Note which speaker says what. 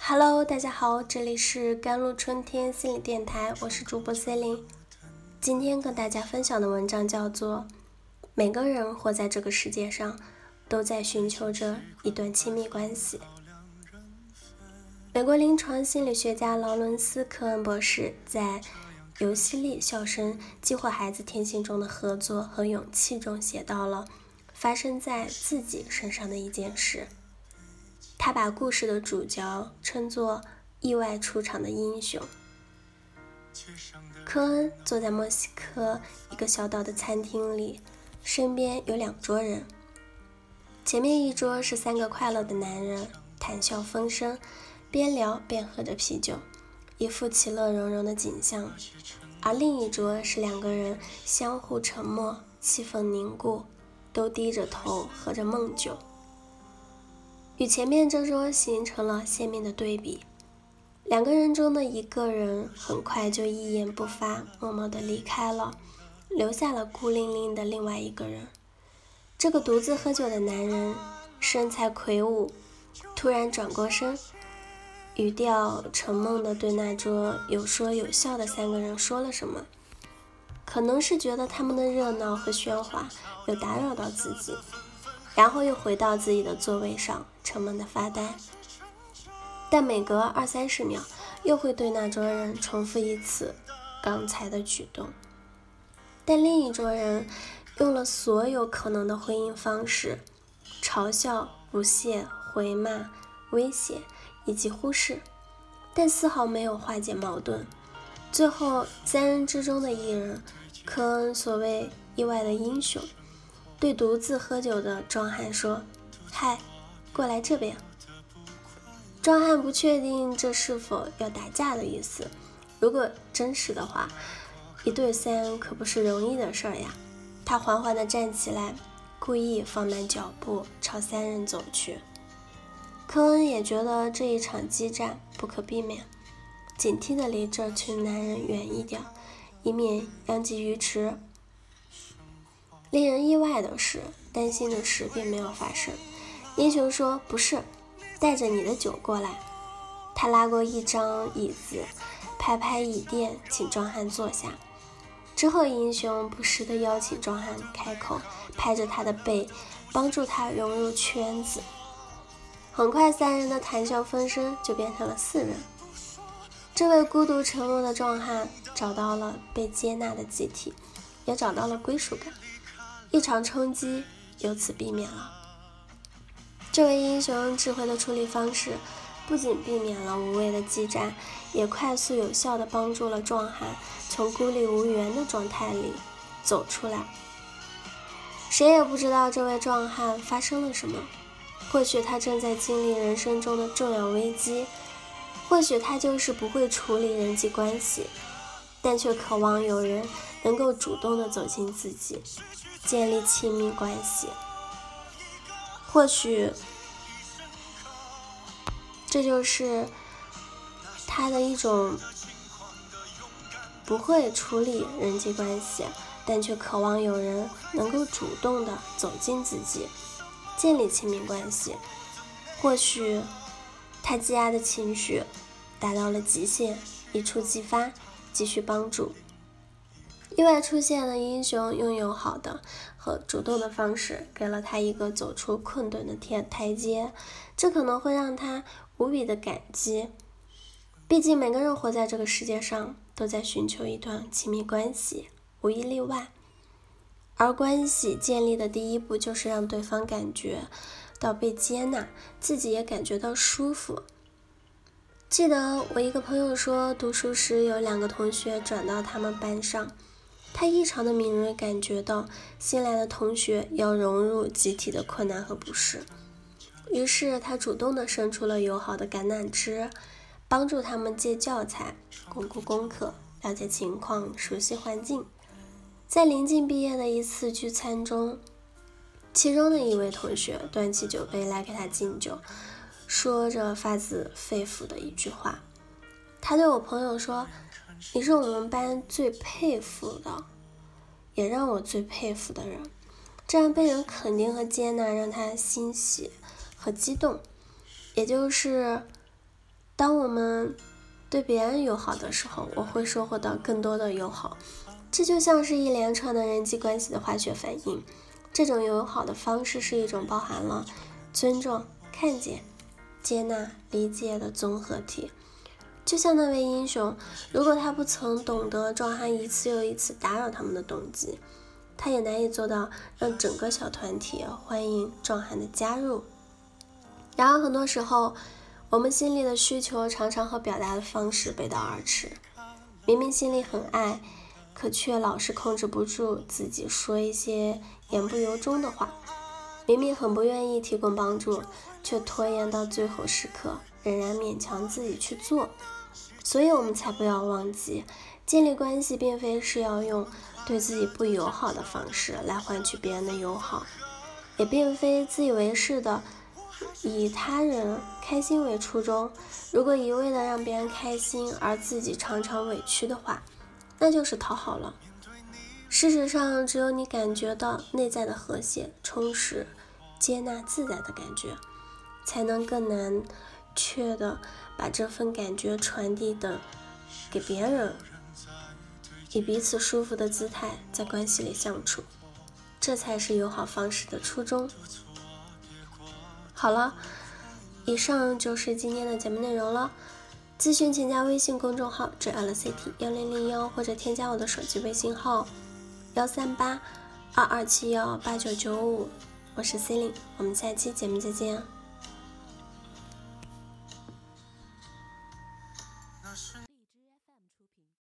Speaker 1: Hello，大家好，这里是甘露春天心理电台，我是主播 C 琳。今天跟大家分享的文章叫做《每个人活在这个世界上，都在寻求着一段亲密关系》。美国临床心理学家劳伦斯·科恩博士在《游戏力：笑声激活孩子天性中的合作和勇气》中写到了发生在自己身上的一件事。他把故事的主角称作意外出场的英雄。科恩坐在墨西哥一个小岛的餐厅里，身边有两桌人。前面一桌是三个快乐的男人，谈笑风生，边聊边喝着啤酒，一副其乐融融的景象；而另一桌是两个人相互沉默，气氛凝固，都低着头喝着梦酒。与前面这桌形成了鲜明的对比。两个人中的一个人很快就一言不发，默默地离开了，留下了孤零零的另外一个人。这个独自喝酒的男人身材魁梧，突然转过身，语调沉闷地对那桌有说有笑的三个人说了什么。可能是觉得他们的热闹和喧哗有打扰到自己。然后又回到自己的座位上，沉闷的发呆。但每隔二三十秒，又会对那桌人重复一次刚才的举动。但另一桌人用了所有可能的回应方式：嘲笑、不屑、回骂、威胁以及忽视，但丝毫没有化解矛盾。最后，三人之中的一人，科恩所谓意外的英雄。对独自喝酒的壮汉说：“嗨，过来这边。”壮汉不确定这是否要打架的意思。如果真实的话，一对三可不是容易的事儿呀。他缓缓地站起来，故意放慢脚步朝三人走去。科恩也觉得这一场激战不可避免，警惕地离这群男人远一点，以免殃及鱼池。令人意外的是，担心的事并没有发生。英雄说：“不是，带着你的酒过来。”他拉过一张椅子，拍拍椅垫，请壮汉坐下。之后，英雄不时地邀请壮汉开口，拍着他的背，帮助他融入圈子。很快，三人的谈笑风生就变成了四人。这位孤独沉默的壮汉找到了被接纳的集体，也找到了归属感。一场冲击由此避免了。这位英雄智慧的处理方式，不仅避免了无谓的激战，也快速有效地帮助了壮汉从孤立无援的状态里走出来。谁也不知道这位壮汉发生了什么，或许他正在经历人生中的重要危机，或许他就是不会处理人际关系，但却渴望有人能够主动地走进自己。建立亲密关系，或许这就是他的一种不会处理人际关系，但却渴望有人能够主动的走进自己，建立亲密关系。或许他积压的情绪达到了极限，一触即发，继续帮助。意外出现的英雄，用友好的和主动的方式，给了他一个走出困顿的天台阶，这可能会让他无比的感激。毕竟每个人活在这个世界上，都在寻求一段亲密关系，无一例外。而关系建立的第一步，就是让对方感觉到被接纳，自己也感觉到舒服。记得我一个朋友说，读书时有两个同学转到他们班上。他异常的敏锐，感觉到新来的同学要融入集体的困难和不适，于是他主动的伸出了友好的橄榄枝，帮助他们借教材、巩固功课、了解情况、熟悉环境。在临近毕业的一次聚餐中，其中的一位同学端起酒杯来给他敬酒，说着发自肺腑的一句话。他对我朋友说。你是我们班最佩服的，也让我最佩服的人。这样被人肯定和接纳，让他欣喜，和激动，也就是当我们对别人友好的时候，我会收获到更多的友好。这就像是一连串的人际关系的化学反应。这种友好的方式是一种包含了尊重、看见、接纳、理解的综合体。就像那位英雄，如果他不曾懂得壮汉一次又一次打扰他们的动机，他也难以做到让整个小团体欢迎壮汉的加入。然而，很多时候，我们心里的需求常常和表达的方式背道而驰。明明心里很爱，可却老是控制不住自己说一些言不由衷的话。明明很不愿意提供帮助，却拖延到最后时刻，仍然勉强自己去做。所以，我们才不要忘记，建立关系并非是要用对自己不友好的方式来换取别人的友好，也并非自以为是的以他人开心为初衷。如果一味的让别人开心，而自己常常委屈的话，那就是讨好了。事实上，只有你感觉到内在的和谐、充实、接纳、自在的感觉，才能更难确的把这份感觉传递的给别人，以彼此舒服的姿态在关系里相处，这才是友好方式的初衷。好了，以上就是今天的节目内容了。咨询请加微信公众号 “jlct 幺零零幺”或者添加我的手机微信号幺三八二二七幺八九九五，我是 C e l i n e 我们下期节目再见。